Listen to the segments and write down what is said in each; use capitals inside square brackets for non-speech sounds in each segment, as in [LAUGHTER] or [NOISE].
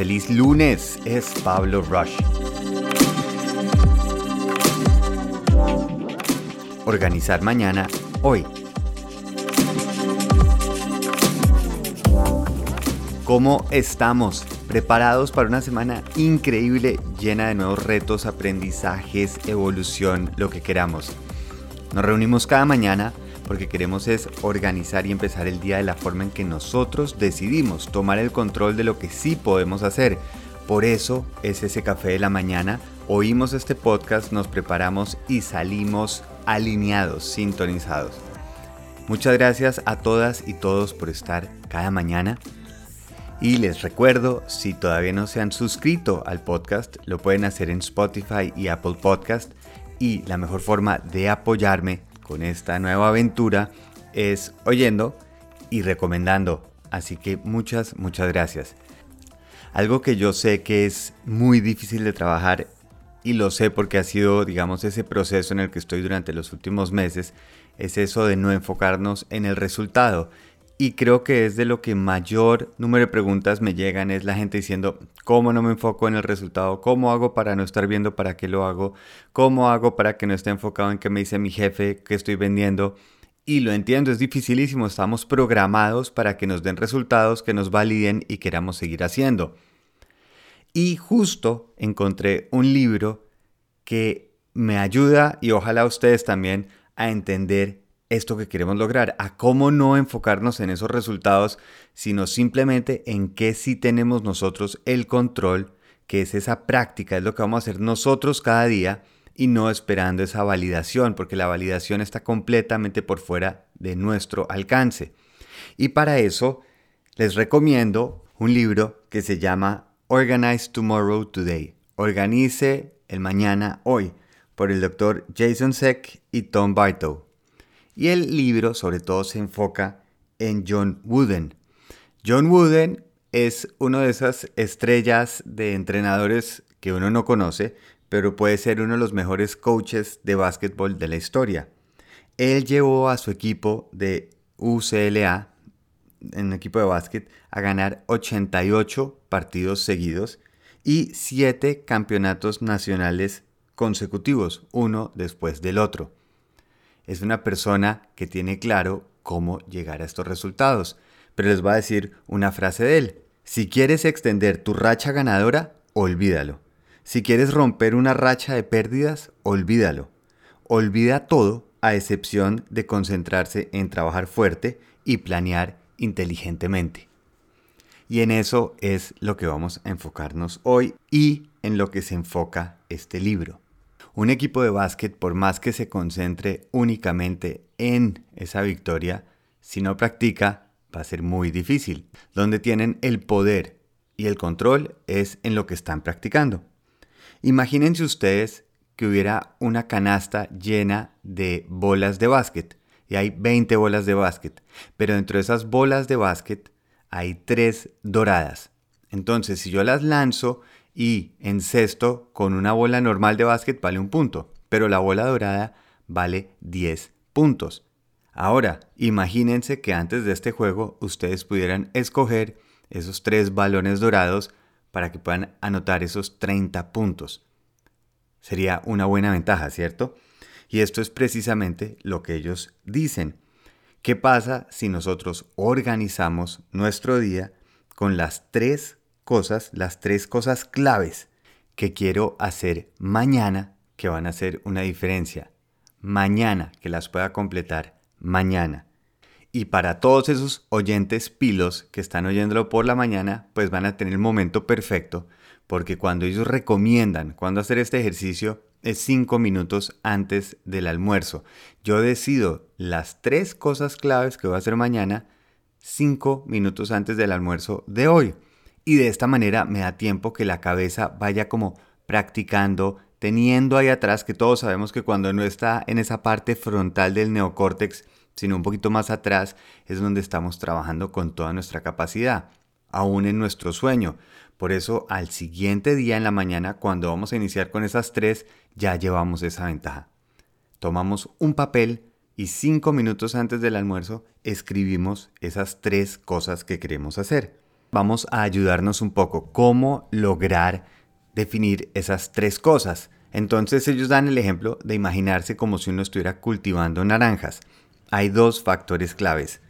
Feliz lunes, es Pablo Rush. Organizar mañana, hoy. ¿Cómo estamos? Preparados para una semana increíble, llena de nuevos retos, aprendizajes, evolución, lo que queramos. Nos reunimos cada mañana porque queremos es organizar y empezar el día de la forma en que nosotros decidimos tomar el control de lo que sí podemos hacer. Por eso es ese café de la mañana, oímos este podcast, nos preparamos y salimos alineados, sintonizados. Muchas gracias a todas y todos por estar cada mañana. Y les recuerdo, si todavía no se han suscrito al podcast, lo pueden hacer en Spotify y Apple Podcast. Y la mejor forma de apoyarme con esta nueva aventura es oyendo y recomendando. Así que muchas, muchas gracias. Algo que yo sé que es muy difícil de trabajar y lo sé porque ha sido, digamos, ese proceso en el que estoy durante los últimos meses, es eso de no enfocarnos en el resultado y creo que es de lo que mayor número de preguntas me llegan, es la gente diciendo, ¿cómo no me enfoco en el resultado? ¿Cómo hago para no estar viendo para qué lo hago? ¿Cómo hago para que no esté enfocado en qué me dice mi jefe, que estoy vendiendo? Y lo entiendo, es dificilísimo, estamos programados para que nos den resultados, que nos validen y queramos seguir haciendo. Y justo encontré un libro que me ayuda y ojalá ustedes también a entender esto que queremos lograr, a cómo no enfocarnos en esos resultados, sino simplemente en qué sí tenemos nosotros el control, que es esa práctica, es lo que vamos a hacer nosotros cada día y no esperando esa validación, porque la validación está completamente por fuera de nuestro alcance. Y para eso les recomiendo un libro que se llama Organize Tomorrow Today, Organice el mañana hoy, por el doctor Jason Seck y Tom Bartow. Y el libro sobre todo se enfoca en John Wooden. John Wooden es una de esas estrellas de entrenadores que uno no conoce, pero puede ser uno de los mejores coaches de básquetbol de la historia. Él llevó a su equipo de UCLA, en equipo de básquet, a ganar 88 partidos seguidos y 7 campeonatos nacionales consecutivos, uno después del otro es una persona que tiene claro cómo llegar a estos resultados. Pero les voy a decir una frase de él. Si quieres extender tu racha ganadora, olvídalo. Si quieres romper una racha de pérdidas, olvídalo. Olvida todo a excepción de concentrarse en trabajar fuerte y planear inteligentemente. Y en eso es lo que vamos a enfocarnos hoy y en lo que se enfoca este libro. Un equipo de básquet, por más que se concentre únicamente en esa victoria, si no practica, va a ser muy difícil. Donde tienen el poder y el control es en lo que están practicando. Imagínense ustedes que hubiera una canasta llena de bolas de básquet y hay 20 bolas de básquet, pero dentro de esas bolas de básquet hay tres doradas. Entonces, si yo las lanzo y en sexto con una bola normal de básquet vale un punto, pero la bola dorada vale 10 puntos. Ahora, imagínense que antes de este juego ustedes pudieran escoger esos tres balones dorados para que puedan anotar esos 30 puntos. Sería una buena ventaja, ¿cierto? Y esto es precisamente lo que ellos dicen. ¿Qué pasa si nosotros organizamos nuestro día con las tres las tres cosas claves que quiero hacer mañana que van a hacer una diferencia. Mañana, que las pueda completar mañana. Y para todos esos oyentes pilos que están oyéndolo por la mañana, pues van a tener el momento perfecto, porque cuando ellos recomiendan cuándo hacer este ejercicio es cinco minutos antes del almuerzo. Yo decido las tres cosas claves que voy a hacer mañana cinco minutos antes del almuerzo de hoy y de esta manera me da tiempo que la cabeza vaya como practicando, teniendo ahí atrás que todos sabemos que cuando no está en esa parte frontal del neocórtex, sino un poquito más atrás, es donde estamos trabajando con toda nuestra capacidad, aún en nuestro sueño. Por eso al siguiente día en la mañana, cuando vamos a iniciar con esas tres, ya llevamos esa ventaja. Tomamos un papel y cinco minutos antes del almuerzo escribimos esas tres cosas que queremos hacer. Vamos a ayudarnos un poco cómo lograr definir esas tres cosas. Entonces ellos dan el ejemplo de imaginarse como si uno estuviera cultivando naranjas. Hay dos factores claves.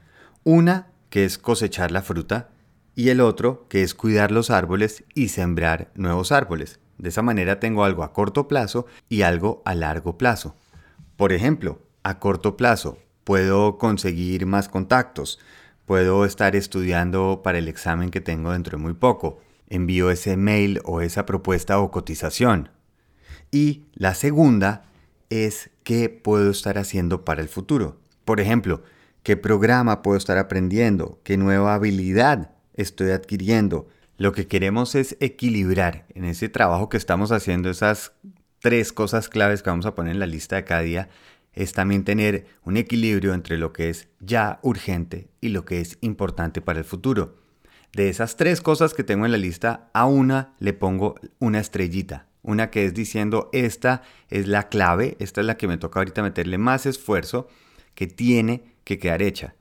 Una, que es cosechar la fruta, y el otro, que es cuidar los árboles y sembrar nuevos árboles. De esa manera tengo algo a corto plazo y algo a largo plazo. Por ejemplo, a corto plazo puedo conseguir más contactos, puedo estar estudiando para el examen que tengo dentro de muy poco, envío ese mail o esa propuesta o cotización. Y la segunda es qué puedo estar haciendo para el futuro. Por ejemplo, qué programa puedo estar aprendiendo, qué nueva habilidad estoy adquiriendo. Lo que queremos es equilibrar en ese trabajo que estamos haciendo esas tres cosas claves que vamos a poner en la lista de cada día es también tener un equilibrio entre lo que es ya urgente y lo que es importante para el futuro. De esas tres cosas que tengo en la lista, a una le pongo una estrellita. Una que es diciendo, esta es la clave, esta es la que me toca ahorita meterle más esfuerzo, que tiene que quedar hecha.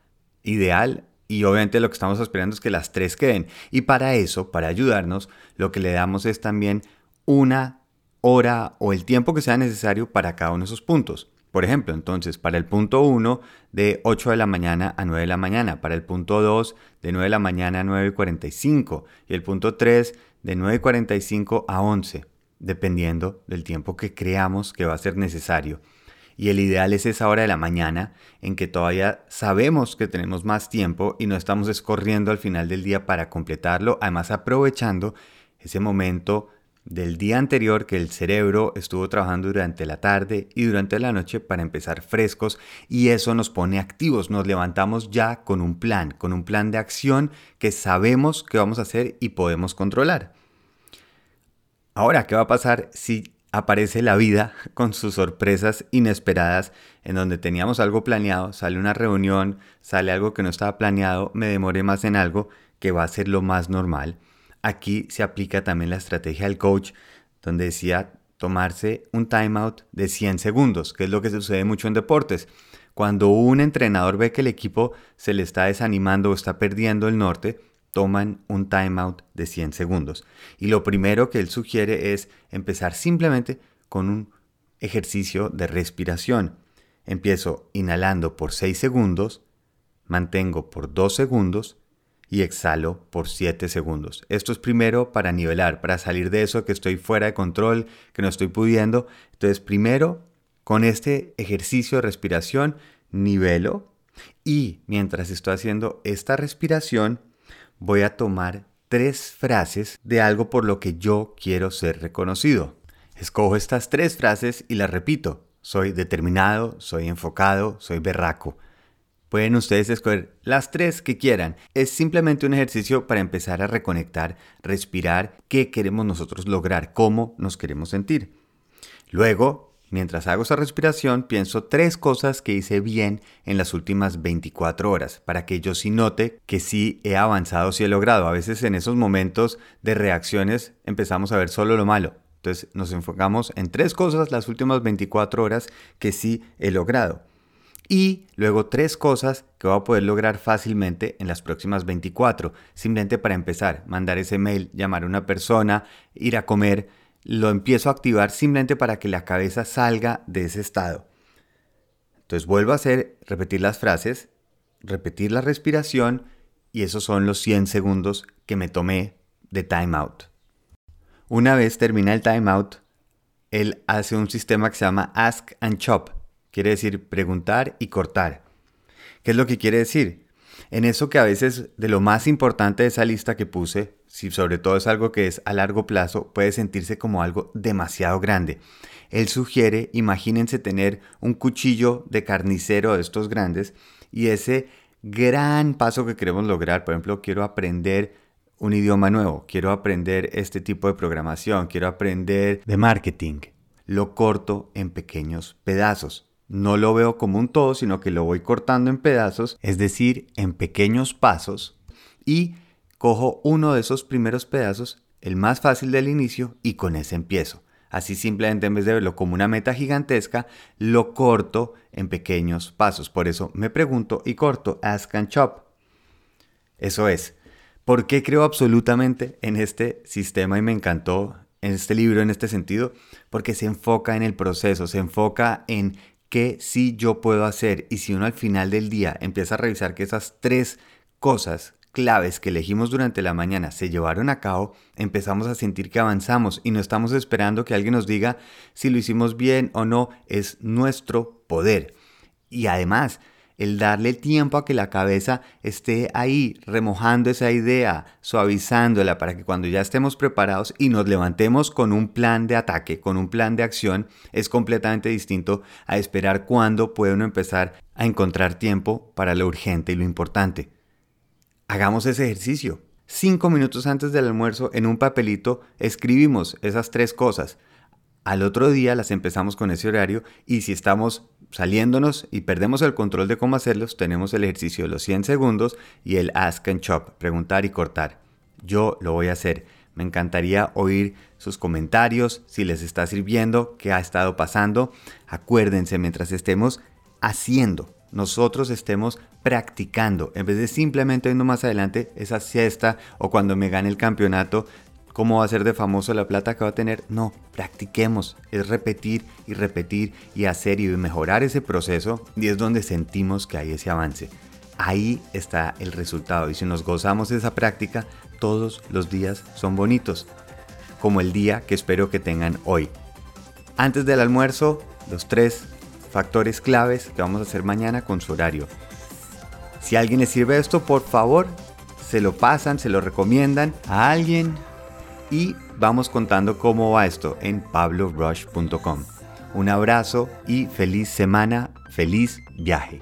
Ideal y obviamente lo que estamos esperando es que las tres queden. Y para eso, para ayudarnos, lo que le damos es también una hora o el tiempo que sea necesario para cada uno de esos puntos. Por ejemplo, entonces, para el punto 1 de 8 de la mañana a 9 de la mañana, para el punto 2 de 9 de la mañana a 9 y 45 y el punto 3 de 9 y 45 a 11, dependiendo del tiempo que creamos que va a ser necesario. Y el ideal es esa hora de la mañana en que todavía sabemos que tenemos más tiempo y no estamos escorriendo al final del día para completarlo, además aprovechando ese momento del día anterior que el cerebro estuvo trabajando durante la tarde y durante la noche para empezar frescos y eso nos pone activos, nos levantamos ya con un plan, con un plan de acción que sabemos que vamos a hacer y podemos controlar. Ahora, ¿qué va a pasar si aparece la vida [LAUGHS] con sus sorpresas inesperadas en donde teníamos algo planeado, sale una reunión, sale algo que no estaba planeado, me demoré más en algo que va a ser lo más normal? Aquí se aplica también la estrategia del coach, donde decía tomarse un timeout de 100 segundos, que es lo que sucede mucho en deportes. Cuando un entrenador ve que el equipo se le está desanimando o está perdiendo el norte, toman un timeout de 100 segundos. Y lo primero que él sugiere es empezar simplemente con un ejercicio de respiración. Empiezo inhalando por 6 segundos, mantengo por 2 segundos y exhalo por 7 segundos. Esto es primero para nivelar, para salir de eso que estoy fuera de control, que no estoy pudiendo. Entonces, primero, con este ejercicio de respiración, nivelo y mientras estoy haciendo esta respiración, voy a tomar tres frases de algo por lo que yo quiero ser reconocido. Escojo estas tres frases y las repito. Soy determinado, soy enfocado, soy berraco. Pueden ustedes escoger las tres que quieran. Es simplemente un ejercicio para empezar a reconectar, respirar qué queremos nosotros lograr, cómo nos queremos sentir. Luego, mientras hago esa respiración, pienso tres cosas que hice bien en las últimas 24 horas, para que yo sí note que sí he avanzado, sí he logrado. A veces en esos momentos de reacciones empezamos a ver solo lo malo. Entonces nos enfocamos en tres cosas las últimas 24 horas que sí he logrado y luego tres cosas que voy a poder lograr fácilmente en las próximas 24. Simplemente para empezar, mandar ese mail, llamar a una persona, ir a comer, lo empiezo a activar simplemente para que la cabeza salga de ese estado. Entonces vuelvo a hacer, repetir las frases, repetir la respiración y esos son los 100 segundos que me tomé de timeout. Una vez termina el timeout, él hace un sistema que se llama Ask and Chop Quiere decir preguntar y cortar. ¿Qué es lo que quiere decir? En eso que a veces de lo más importante de esa lista que puse, si sobre todo es algo que es a largo plazo, puede sentirse como algo demasiado grande. Él sugiere, imagínense tener un cuchillo de carnicero de estos grandes y ese gran paso que queremos lograr, por ejemplo, quiero aprender un idioma nuevo, quiero aprender este tipo de programación, quiero aprender de marketing. Lo corto en pequeños pedazos no lo veo como un todo, sino que lo voy cortando en pedazos, es decir, en pequeños pasos, y cojo uno de esos primeros pedazos, el más fácil del inicio, y con ese empiezo. Así simplemente en vez de verlo como una meta gigantesca, lo corto en pequeños pasos. Por eso me pregunto y corto, ask and chop. Eso es. ¿Por qué creo absolutamente en este sistema y me encantó en este libro en este sentido? Porque se enfoca en el proceso, se enfoca en qué sí yo puedo hacer y si uno al final del día empieza a revisar que esas tres cosas claves que elegimos durante la mañana se llevaron a cabo, empezamos a sentir que avanzamos y no estamos esperando que alguien nos diga si lo hicimos bien o no, es nuestro poder. Y además, el darle tiempo a que la cabeza esté ahí remojando esa idea, suavizándola para que cuando ya estemos preparados y nos levantemos con un plan de ataque, con un plan de acción, es completamente distinto a esperar cuándo puede uno empezar a encontrar tiempo para lo urgente y lo importante. Hagamos ese ejercicio. Cinco minutos antes del almuerzo, en un papelito, escribimos esas tres cosas. Al otro día las empezamos con ese horario y si estamos saliéndonos y perdemos el control de cómo hacerlos, tenemos el ejercicio de los 100 segundos y el ask and chop, preguntar y cortar. Yo lo voy a hacer. Me encantaría oír sus comentarios, si les está sirviendo, qué ha estado pasando. Acuérdense, mientras estemos haciendo nosotros estemos practicando, en vez de simplemente viendo más adelante esa siesta o cuando me gane el campeonato, cómo va a ser de famoso la plata que va a tener. No, practiquemos, es repetir y repetir y hacer y mejorar ese proceso y es donde sentimos que hay ese avance. Ahí está el resultado y si nos gozamos de esa práctica, todos los días son bonitos, como el día que espero que tengan hoy. Antes del almuerzo, los tres factores claves que vamos a hacer mañana con su horario. Si a alguien le sirve esto, por favor, se lo pasan, se lo recomiendan a alguien y vamos contando cómo va esto en pablorush.com. Un abrazo y feliz semana, feliz viaje.